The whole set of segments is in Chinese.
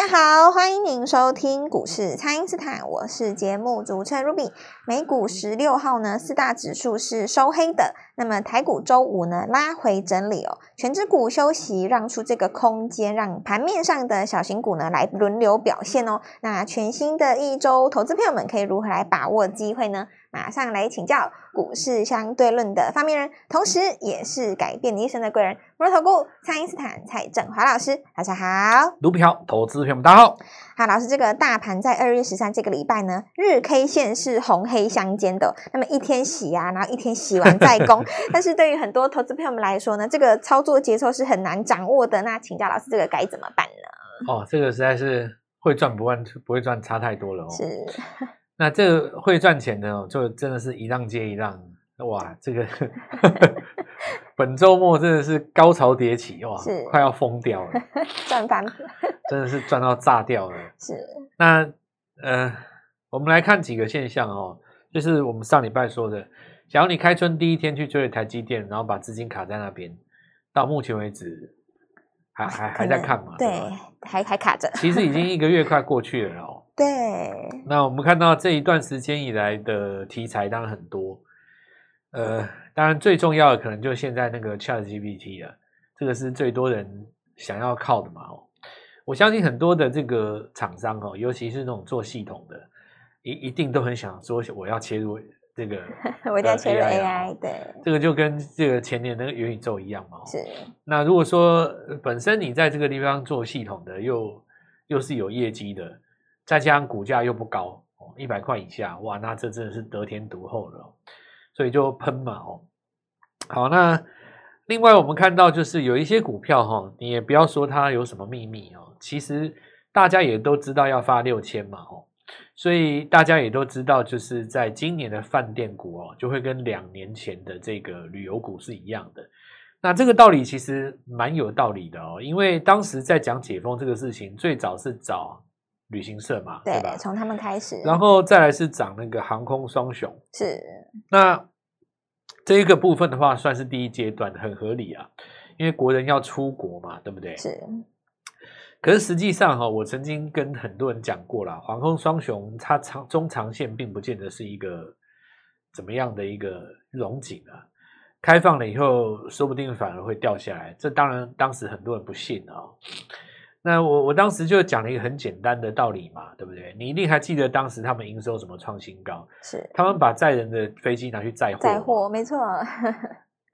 大家好，欢迎您收听股市蔡因斯坦，我是节目主持人 Ruby。美股十六号呢，四大指数是收黑的。那么台股周五呢，拉回整理哦，权值股休息，让出这个空间，让盘面上的小型股呢来轮流表现哦。那全新的一周，投资朋友们可以如何来把握机会呢？马上来请教股市相对论的发明人，同时也是改变你一生的贵人——摩尔投顾蔡因斯坦蔡正华老师，大家好。卢比好，投资朋友们大家好。好，老师，这个大盘在二月十三这个礼拜呢，日 K 线是红黑相间的，那么一天洗啊，然后一天洗完再攻。但是对于很多投资朋友们来说呢，这个操作节奏是很难掌握的。那请教老师，这个该怎么办呢？哦，这个实在是会赚不赚，不会赚差太多了哦。是。那这个会赚钱的哦，就真的是一浪接一浪，哇！这个 本周末真的是高潮迭起，哇，是快要疯掉了，赚翻了，真的是赚到炸掉了。是。那呃，我们来看几个现象哦，就是我们上礼拜说的，假如你开春第一天去追了台积电，然后把资金卡在那边，到目前为止还还还在看嘛？对，还还卡着。其实已经一个月快过去了哦。对，那我们看到这一段时间以来的题材当然很多，呃，当然最重要的可能就现在那个 ChatGPT 了，这个是最多人想要靠的嘛哦。我相信很多的这个厂商哦，尤其是那种做系统的，一一定都很想说我要切入这个，我要切入 AI，对，这个就跟这个前年那个元宇宙一样嘛。是。那如果说本身你在这个地方做系统的，又又是有业绩的。再加上股价又不高哦，一百块以下，哇，那这真的是得天独厚了，所以就喷嘛哦。好，那另外我们看到就是有一些股票哈，你也不要说它有什么秘密哦，其实大家也都知道要发六千嘛哦，所以大家也都知道，就是在今年的饭店股哦，就会跟两年前的这个旅游股是一样的。那这个道理其实蛮有道理的哦，因为当时在讲解封这个事情，最早是找。旅行社嘛，对，对吧？从他们开始，然后再来是涨那个航空双雄，是。那这一个部分的话，算是第一阶段，很合理啊，因为国人要出国嘛，对不对？是。可是实际上哈，我曾经跟很多人讲过了，航空双雄它长中长线并不见得是一个怎么样的一个龙景啊。开放了以后，说不定反而会掉下来。这当然，当时很多人不信啊。那我我当时就讲了一个很简单的道理嘛，对不对？你一定还记得当时他们营收怎么创新高？是他们把载人的飞机拿去载货，载货没错。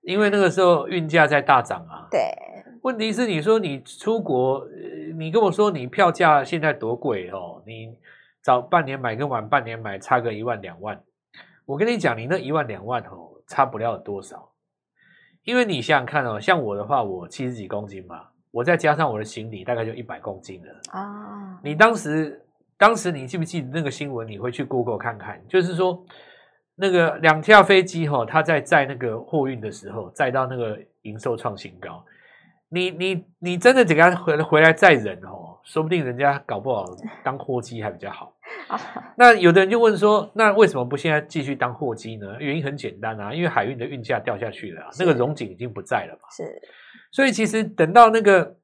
因为那个时候运价在大涨啊。对。问题是你说你出国，你跟我说你票价现在多贵哦？你早半年买跟晚半年买差个一万两万，我跟你讲，你那一万两万哦，差不了多少。因为你想想看哦，像我的话，我七十几公斤嘛。我再加上我的行李，大概就一百公斤了啊！Oh. 你当时，当时你记不记得那个新闻？你回去 Google 看看，就是说那个两架飞机哈，它在载那个货运的时候，载到那个营收创新高。你你你真的给他回回来载人哦，说不定人家搞不好 当货机还比较好。Oh. 那有的人就问说，那为什么不现在继续当货机呢？原因很简单啊，因为海运的运价掉下去了，那个荣景已经不在了嘛。是。所以其实等到那个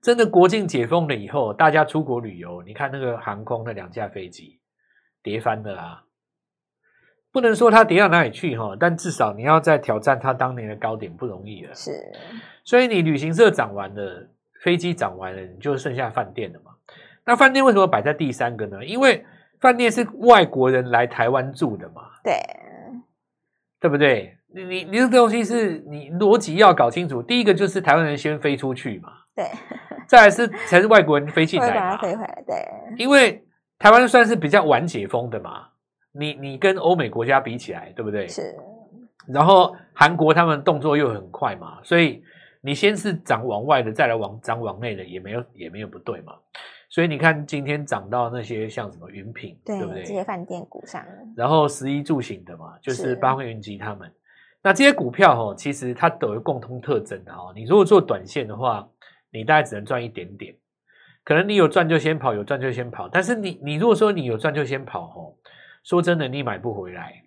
真的国境解封了以后，大家出国旅游，你看那个航空那两架飞机跌翻了啊！不能说它跌到哪里去哈，但至少你要再挑战它当年的高点不容易了。是，所以你旅行社涨完了，飞机涨完了，你就剩下饭店了嘛。那饭店为什么摆在第三个呢？因为饭店是外国人来台湾住的嘛，对，对不对？你你你这个东西是你逻辑要搞清楚。第一个就是台湾人先飞出去嘛，对。再来是才是外国人飞进来嘛，飞回来，对。因为台湾算是比较晚解封的嘛，你你跟欧美国家比起来，对不对？是。然后韩国他们动作又很快嘛，所以你先是涨往外的，再来往涨往内的，也没有也没有不对嘛。所以你看今天涨到那些像什么云品，对，对不对？这些饭店股上。然后十一住行的嘛，就是八方云集他们。那这些股票哦，其实它都有共通特征的哦。你如果做短线的话，你大概只能赚一点点，可能你有赚就先跑，有赚就先跑。但是你你如果说你有赚就先跑哦，说真的，你买不回来。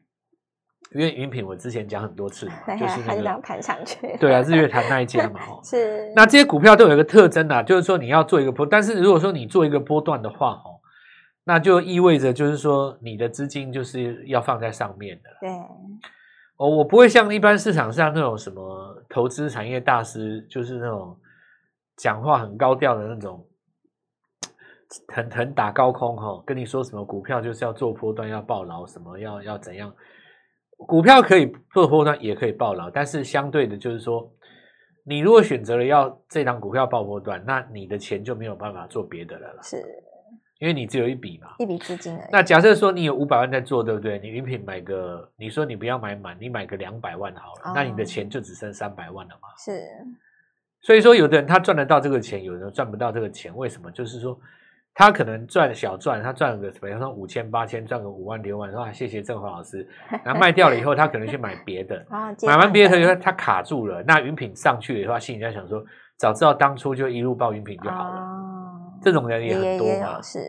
因为云品我之前讲很多次嘛，就是那个想弹上去，对啊，日月潭那一家嘛，是。那这些股票都有一个特征啊，就是说你要做一个波，但是如果说你做一个波段的话，哦，那就意味着就是说你的资金就是要放在上面的。对。哦，我不会像一般市场上那种什么投资产业大师，就是那种讲话很高调的那种，很很打高空哈、哦，跟你说什么股票就是要做波段要爆牢，什么要要怎样，股票可以做波段也可以爆牢，但是相对的，就是说你如果选择了要这档股票爆波段，那你的钱就没有办法做别的了啦。是。因为你只有一笔嘛，一笔资金而已。那假设说你有五百万在做，对不对？你云品买个，你说你不要买满，你买个两百万好了，哦，那你的钱就只剩三百万了嘛。是，所以说有的人他赚得到这个钱，有的人赚不到这个钱，为什么？就是说他可能赚小赚，他赚个比方说五千八千，赚个五万六万，说谢谢郑华老师，然后卖掉了以后，他可能去买别的，哦，买完别的以后他卡住了，那云品上去了以后，心里在想说，早知道当初就一路报云品就好了。哦这种人也很多嘛，是。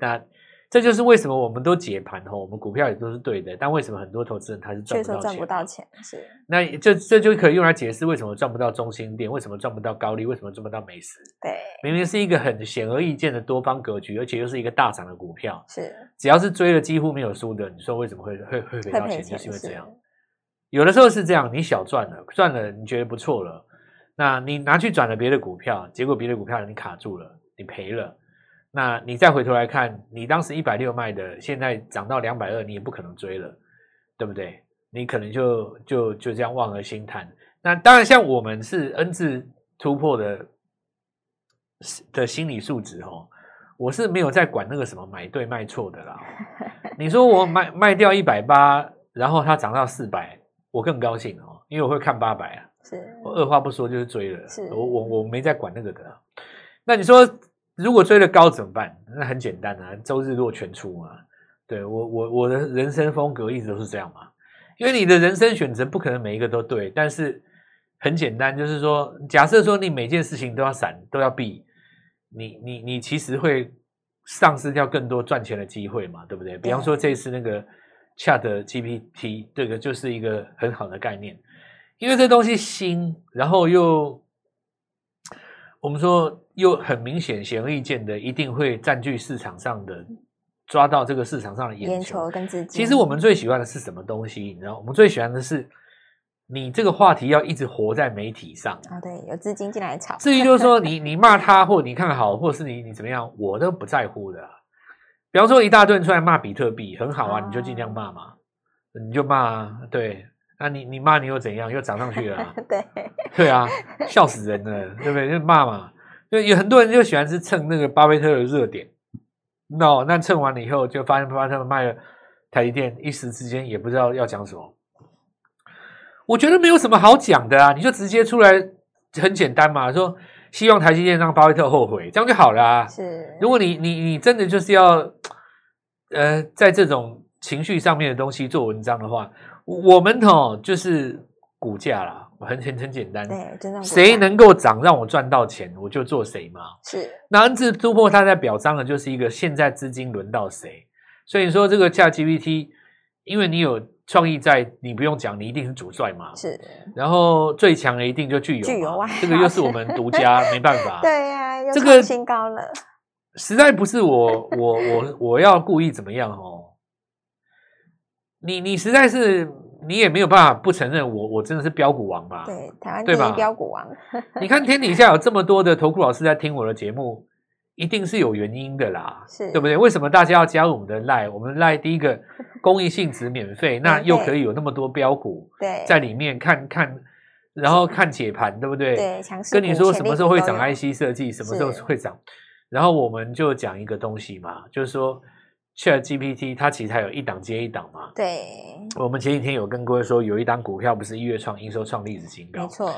那这就是为什么我们都解盘吼，我们股票也都是对的，但为什么很多投资人他是赚不到钱？赚不到钱是。那这这就可以用来解释为什么赚不到中心店，为什么赚不到高利，为什么赚不到美食？对，明明是一个很显而易见的多方格局，而且又是一个大涨的股票，是。只要是追了几乎没有输的，你说为什么会会会赔到钱？就是因为这样。有的时候是这样，你小赚了，赚了你觉得不错了，那你拿去转了别的股票，结果别的股票你卡住了，你赔了。那你再回头来看，你当时一百六卖的，现在涨到两百二，你也不可能追了，对不对？你可能就就就这样望而兴叹。那当然，像我们是 N 字突破的的心理素质哦，我是没有在管那个什么买对卖错的啦。你说我卖卖掉一百八，然后它涨到四百，我更高兴哦，因为我会看八百啊。是，我二话不说就是追了。是，我我我没在管那个的。那你说？如果追得高怎么办？那很简单啊，周日落全出嘛。对，我我我的人生风格一直都是这样嘛。因为你的人生选择不可能每一个都对，但是很简单，就是说，假设说你每件事情都要闪都要避，你你你其实会丧失掉更多赚钱的机会嘛，对不对？比方说这次那个 Chat GPT，这个就是一个很好的概念，因为这东西新，然后又。我们说，又很明显、显而易见的，一定会占据市场上的，抓到这个市场上的眼球，跟资金。其实我们最喜欢的是什么东西？你知道，我们最喜欢的是你这个话题要一直活在媒体上啊。对，有资金进来炒。至于就是说，你你骂他，或你看好，或是你你怎么样，我都不在乎的。比方说，一大顿出来骂比特币，很好啊，你就尽量骂嘛，你就骂啊，对。那、啊、你你骂你又怎样？又涨上去了、啊？对对啊，笑死人了，对不对？就骂嘛，就有很多人就喜欢是蹭那个巴菲特的热点。no，那蹭完了以后，就发现巴菲特卖了台积电，一时之间也不知道要讲什么。我觉得没有什么好讲的啊，你就直接出来，很简单嘛，说希望台积电让巴菲特后悔，这样就好了啊。是，如果你你你真的就是要呃，在这种情绪上面的东西做文章的话。我们哦，就是股价啦，很很很简单。对，真的。谁能够涨让我赚到钱，我就做谁嘛。是。那 N 字突破，它在表彰的就是一个现在资金轮到谁。所以说这个 ChatGPT，因为你有创意在，你不用讲，你一定是主帅嘛。是。然后最强的一定就具有。具有啊。这个又是我们独家，没办法。对呀、啊，这个新高了。实在不是我我我我要故意怎么样哦。你你实在是你也没有办法不承认我我真的是标股王吧？对，台湾第一标股王。你看天底下有这么多的投顾老师在听我的节目，一定是有原因的啦，是对不对？为什么大家要加入我们的 Line？我们 Line 第一个 公益性质免费，那又可以有那么多标股对在里面看看，然后看解盘，对不对？对，跟你说什么时候会涨 IC 设计，什么时候会涨，然后我们就讲一个东西嘛，就是说。ChatGPT 它其实还有一档接一档嘛。对，我们前几天有跟各位说，有一档股票不是一月创营收创历史新高，没错。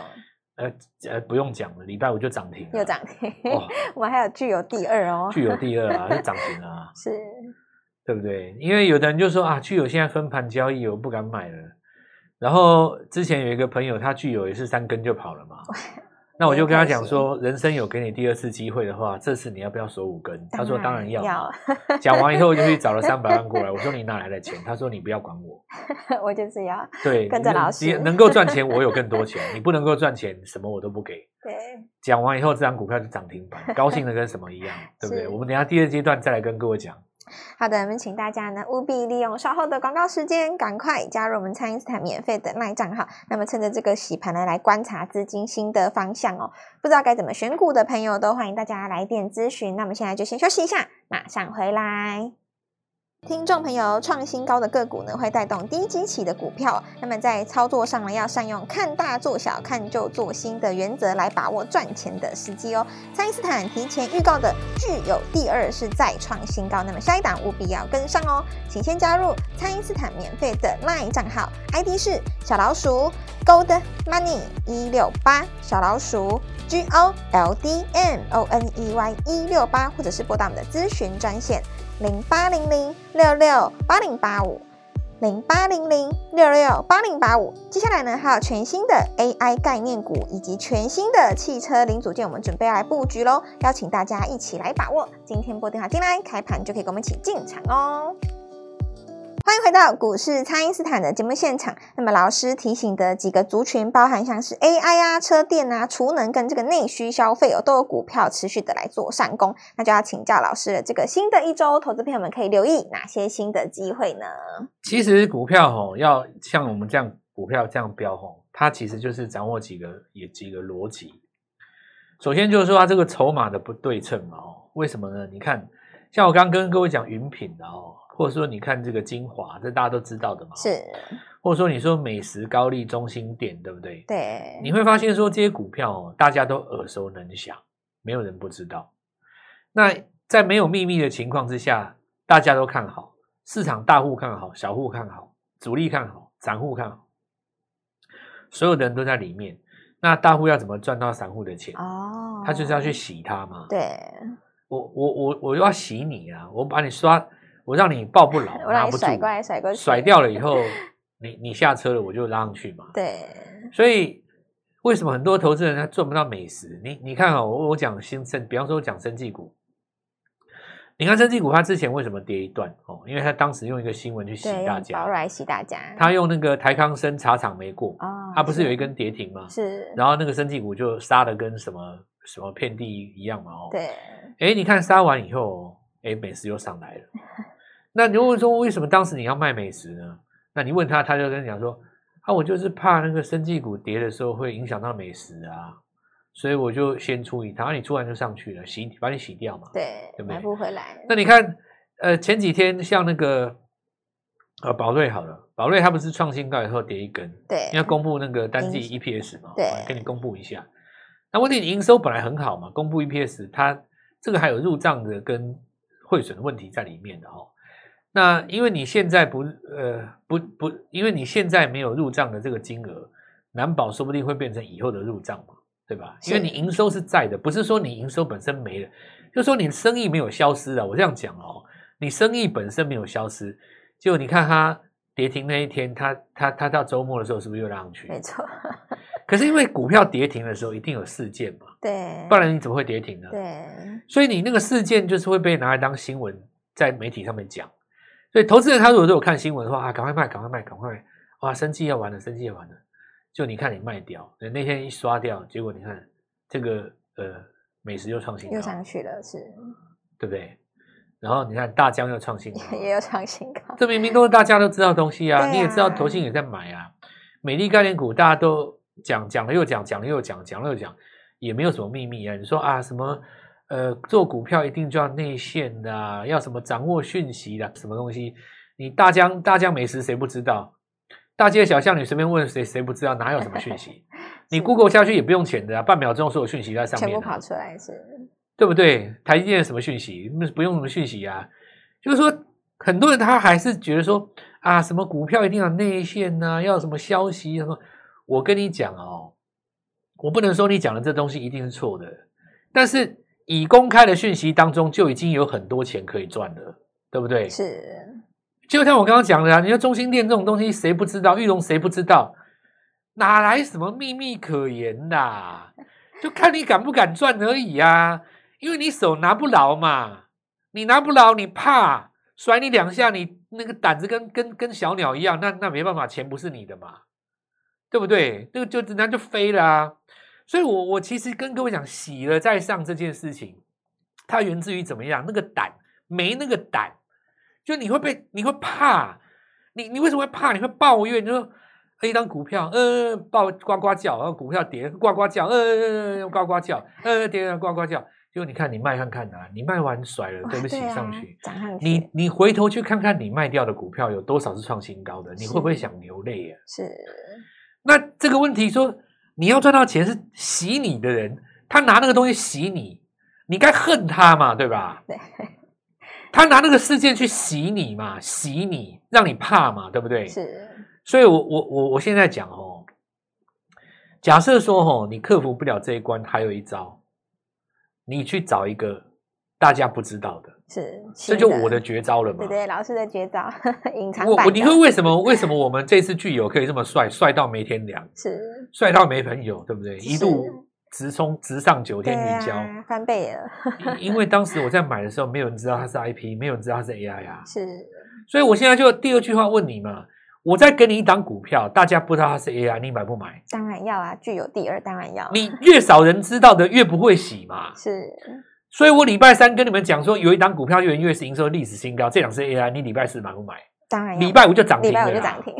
呃呃，不用讲了，礼拜五就涨停了，又涨停。哦、我们还有具有第二哦，具有第二啊，就涨停了啊，是，对不对？因为有的人就说啊，具有现在分盘交易，我不敢买了。然后之前有一个朋友，他具有也是三根就跑了嘛。那我就跟他讲说，人生有给你第二次机会的话，这次你要不要锁五根？他说当然要。讲完以后就去找了三百万过来，我说你哪来的钱？他说你不要管我，我就是要对跟着老师，能够赚钱我有更多钱，你不能够赚钱什么我都不给。对，讲完以后这张股票就涨停板，高兴的跟什么一样，对不对？我们等下第二阶段再来跟各位讲。好的，我们请大家呢务必利用稍后的广告时间，赶快加入我们蔡因斯坦免费的卖账号。那么趁着这个洗盘呢，来观察资金新的方向哦。不知道该怎么选股的朋友，都欢迎大家来电咨询。那么现在就先休息一下，马上回来。听众朋友，创新高的个股呢，会带动低基期的股票。那么在操作上呢，要善用看大做小、看旧做新的原则，来把握赚钱的时机哦。蔡因斯坦提前预告的具有第二是再创新高，那么下一档务必要跟上哦。请先加入蔡因斯坦免费的 LINE 账号，ID 是小老鼠 Gold Money 一六八，小老鼠 G O L D M O N E Y 一六八，或者是拨打我们的咨询专线。零八零零六六八零八五，零八零零六六八零八五。接下来呢，还有全新的 AI 概念股以及全新的汽车零组件，我们准备要来布局喽！邀请大家一起来把握。今天拨电话进来，开盘就可以跟我们一起进场哦。欢迎回到股市，蔡因斯坦的节目现场。那么老师提醒的几个族群，包含像是 AI 啊、车电啊、储能跟这个内需消费哦，都有股票持续的来做上攻。那就要请教老师了，这个新的一周，投资朋友们可以留意哪些新的机会呢？其实股票吼，要像我们这样股票这样飙吼，它其实就是掌握几个也几个逻辑。首先就是说它这个筹码的不对称嘛哦，为什么呢？你看，像我刚刚跟各位讲云品的哦。或者说，你看这个精华，这大家都知道的嘛。是。或者说，你说美食、高丽、中心店，对不对？对。你会发现说，这些股票哦，大家都耳熟能详，没有人不知道。那在没有秘密的情况之下，大家都看好，市场大户看好，小户看好，主力看好，散户看好，所有的人都在里面。那大户要怎么赚到散户的钱？哦，他就是要去洗他嘛。对。我我我我要洗你啊！我把你刷。我让你抱不牢，我让你甩过来甩过去，甩掉了以后，你你下车了，我就拉上去嘛。对，所以为什么很多投资人他赚不到美食？你你看啊，我我讲新生，比方说我讲生技股，你看生技股，它之前为什么跌一段？哦，因为他当时用一个新闻去洗大家，来洗大家。他用那个台康生茶厂没过，哦，他不是有一根跌停吗？是，然后那个生技股就杀的跟什么什么遍地一样嘛。哦，对，哎，你看杀完以后，哎，美食又上来了。那你问说为什么当时你要卖美食呢？那你问他，他就跟你讲说啊，我就是怕那个生技股跌的时候会影响到美食啊，所以我就先出一趟，啊、你出完就上去了，洗把你洗掉嘛，对，对不对？买不回来。那你看，呃，前几天像那个呃宝瑞好了，宝瑞它不是创新高以后跌一根，对，因为公布那个单季 EPS 嘛，对，跟你公布一下。那问题你营收本来很好嘛，公布 EPS，它这个还有入账的跟汇损的问题在里面的哈、哦。那因为你现在不呃不不，因为你现在没有入账的这个金额，难保说不定会变成以后的入账嘛，对吧？因为你营收是在的，不是说你营收本身没了，就是说你生意没有消失啊。我这样讲哦，你生意本身没有消失，就你看它跌停那一天，它它它到周末的时候是不是又拉上去？没错。可是因为股票跌停的时候一定有事件嘛，对，不然你怎么会跌停呢？对，所以你那个事件就是会被拿来当新闻在媒体上面讲。所以投资人他如果都有看新闻的话啊，赶快卖，赶快卖，赶快哇，生气要完了，生气要完了。就你看你卖掉，那天一刷掉，结果你看这个呃美食又创新高，又上去了，是，对不对？然后你看大疆又创新高，也有创新高，这明明都是大家都知道的东西啊，啊你也知道投信也在买啊。美丽概念股大家都讲讲了又讲，讲了又讲，讲了又讲，也没有什么秘密啊。你说啊什么？呃，做股票一定就要内线的，啊，要什么掌握讯息的，什么东西？你大江大江美食谁不知道？大街小巷你随便问谁，谁不知道？哪有什么讯息？你 Google 下去也不用钱的，啊，半秒钟所有讯息在上面，啊，全部跑出来是，对不对？台积电什么讯息？不用什么讯息啊？就是说，很多人他还是觉得说啊，什么股票一定要内线呐，啊，要什么消息什么？我跟你讲哦，我不能说你讲的这东西一定是错的，但是。已公开的讯息当中就已经有很多钱可以赚了，对不对？是，就像我刚刚讲的啊，你说中心店这种东西谁不知道？玉龙谁不知道？哪来什么秘密可言呐？就看你敢不敢赚而已啊。因为你手拿不牢嘛，你拿不牢，你怕甩你两下，你那个胆子跟跟跟小鸟一样，那那没办法，钱不是你的嘛，对不对？那个就人家就飞了啊。所以我我其实跟各位讲，洗了再上这件事情，它源自于怎么样？那个胆没那个胆，就你会被你会怕，你你为什么会怕？你会抱怨，你说一张股票，呃，抱呱呱叫，然后股票跌，呱呱叫，呃，呱呱叫，呃，跌，呱呱叫。就你看，你卖看看呐、啊，你卖完甩了，对不起上去，上去。你你回头去看看，你卖掉的股票有多少是创新高的？你会不会想流泪啊？是。那这个问题说，你要赚到钱是洗你的人，他拿那个东西洗你，你该恨他嘛，对吧？对。他拿那个事件去洗你嘛，洗你，让你怕嘛，对不对？是。所以我我我我现在讲哦，假设说哦，你克服不了这一关，还有一招。你去找一个大家不知道的，是，这就我的绝招了嘛？对对，老师的绝招，隐藏我我你说为什么？为什么 我们这次巨友可以这么帅，帅到没天良，是帅到没朋友，对不对？一度直冲直上九天云霄，啊，翻倍了。因为当时我在买的时候，没有人知道它是 IP，没有人知道它是 AI 啊。是，所以我现在就第二句话问你嘛。我再给你一档股票，大家不知道它是 AI，你买不买？当然要啊，具有第二当然要。你越少人知道的，越不会洗嘛。是，所以我礼拜三跟你们讲说，有一档股票月月是营收历史新高，这档是 AI，你礼拜四买不买？当然。礼拜五就涨停，礼拜五就涨停，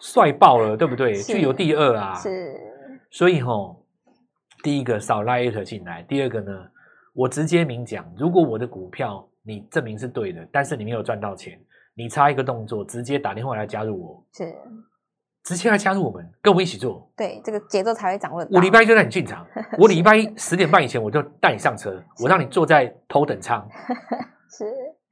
帅爆了，对不对？具有第二啊。是。所以吼，第一个少拉 at 进来，第二个呢，我直接明讲，如果我的股票你证明是对的，但是你没有赚到钱。你差一个动作，直接打电话来加入我，是直接来加入我们，跟我们一起做。对，这个节奏才会掌握。我礼拜一就带你进场，我礼拜一十点半以前我就带你上车，我让你坐在头等舱。是，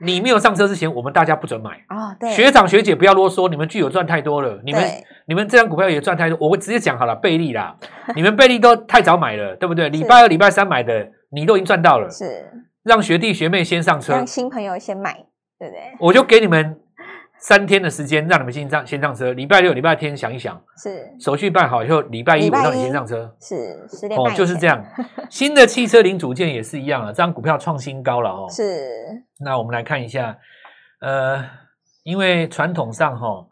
你没有上车之前，我们大家不准买。哦，对，学长学姐不要啰嗦，你们具有赚太多了，你们你们这张股票也赚太多，我会直接讲好了，倍利啦，你们倍利都太早买了，对不对？礼拜二、礼拜三买的，你都已经赚到了。是，让学弟学妹先上车，让新朋友先买。对不对，我就给你们三天的时间，让你们先上先上车。礼拜六、礼拜天想一想，是手续办好以后，礼拜一我让你先上车。是十点半哦，就是这样。新的汽车零组件也是一样啊，这张股票创新高了哦。是。那我们来看一下，呃，因为传统上哈、哦，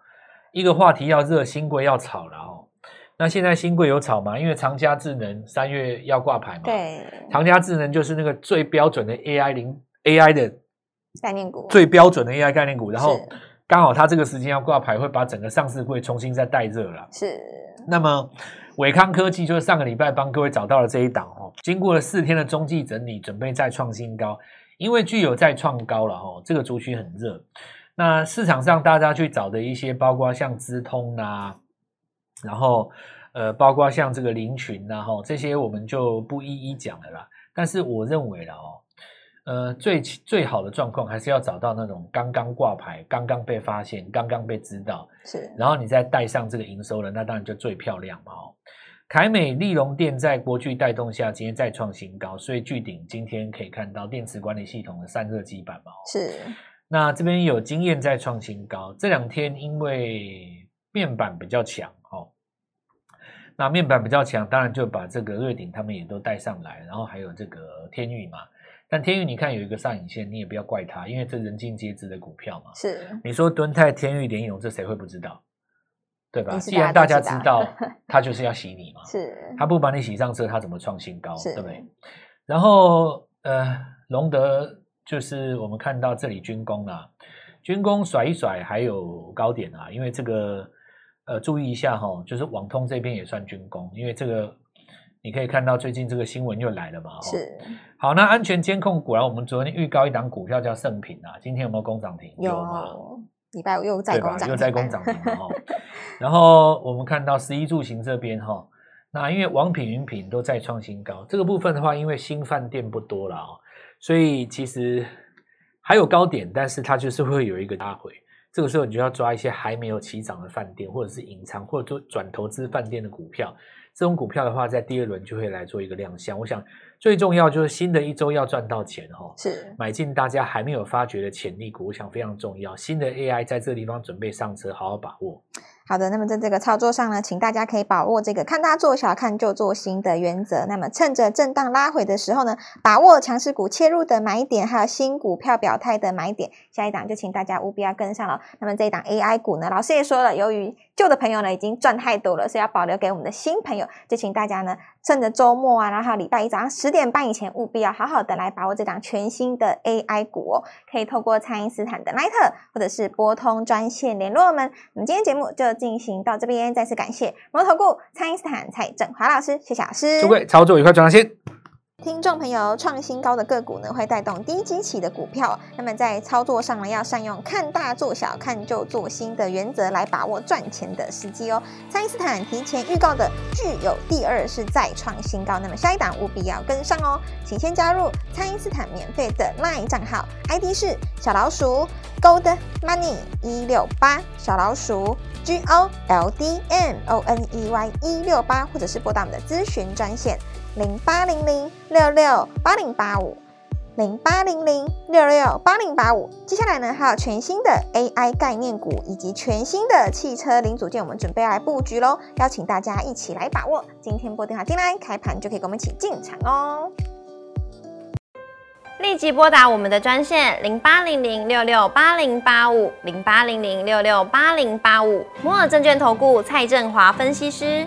一个话题要热，新贵要炒了哦。那现在新贵有炒吗？因为长佳智能三月要挂牌嘛。对。长佳智能就是那个最标准的 AI 零 AI 的。概念股最标准的 AI 概念股，然后刚好它这个时间要挂牌，会把整个上市会重新再带热了。是。那么伟康科技就是上个礼拜帮各位找到了这一档哦，经过了四天的中继整理，准备再创新高。因为具有再创高了哦，这个族群很热。那市场上大家去找的一些，包括像资通啊，然后呃，包括像这个林群呐，哈，这些我们就不一一讲了啦。但是我认为了哦。呃，最最好的状况还是要找到那种刚刚挂牌、刚刚被发现、刚刚被知道，是，然后你再带上这个营收了，那当然就最漂亮嘛。哦，凯美、利隆电在国巨带动下，今天再创新高，所以巨鼎今天可以看到电池管理系统的散热基板嘛。是，那这边有经验再创新高，这两天因为面板比较强，哦，那面板比较强，当然就把这个瑞鼎他们也都带上来，然后还有这个天宇嘛。但天宇，你看有一个上影线，你也不要怪他，因为这人尽皆知的股票嘛。是，你说敦泰、天宇、联咏，这谁会不知道？对吧？既然大家知道，他就是要洗你嘛。是，他不把你洗上车，他怎么创新高？对不对？然后呃，隆德就是我们看到这里军工啊，军工甩一甩，还有高点啊，因为这个呃，注意一下哈、哦，就是网通这边也算军工，因为这个。你可以看到最近这个新闻又来了嘛？是。好，那安全监控果然，我们昨天预告一档股票叫盛品啊，今天有没有攻涨停？有吗？礼拜五又再攻涨停，又再攻涨停了哈。然后我们看到十一住行这边哈，那因为王品、云品都在创新高，这个部分的话，因为新饭店不多了啊，所以其实还有高点，但是它就是会有一个拉回。这个时候你就要抓一些还没有起涨的饭店，或者是隐藏或者做转投资饭店的股票。这种股票的话，在第二轮就会来做一个亮相。我想最重要就是新的一周要赚到钱哈，是买进大家还没有发掘的潜力股，我想非常重要。新的 AI 在这个地方准备上车，好好把握。好的，那么在这个操作上呢，请大家可以把握这个看大做小、看旧做新的原则。那么趁着震荡拉回的时候呢，把握强势股切入的买点，还有新股票表态的买点。下一档就请大家务必要跟上了。那么这一档 AI 股呢，老师也说了，由于旧的朋友呢已经赚太多了，所以要保留给我们的新朋友。就请大家呢趁着周末啊，然后礼拜一早上十点半以前，务必要好好的来把握这档全新的 AI 股哦。可以透过蔡因斯坦的 Line 或者是拨通专线联络我们。我们今天节目就进行到这边，再次感谢摩投顾蔡因斯坦蔡正华老师，谢谢老师。祝各位操作愉快，赚大钱。听众朋友，创新高的个股呢，会带动低基期的股票。那么在操作上呢，要善用看大做小、看旧做新的原则来把握赚钱的时机哦。蔡因斯坦提前预告的具有第二是再创新高，那么下一档务必要跟上哦。请先加入蔡因斯坦免费的 LINE 账号，ID 是小老鼠 Gold Money 一六八，小老鼠 G O L D M O N E Y 一六八，或者是拨打我们的咨询专线。零八零零六六八零八五，零八零零六六八零八五。接下来呢，还有全新的 AI 概念股以及全新的汽车零组件，我们准备要来布局喽！邀请大家一起来把握。今天拨电话进来，开盘就可以跟我们一起进场哦。立即拨打我们的专线零八零零六六八零八五，零八零零六六八零八五。摩尔证券投顾蔡振华分析师。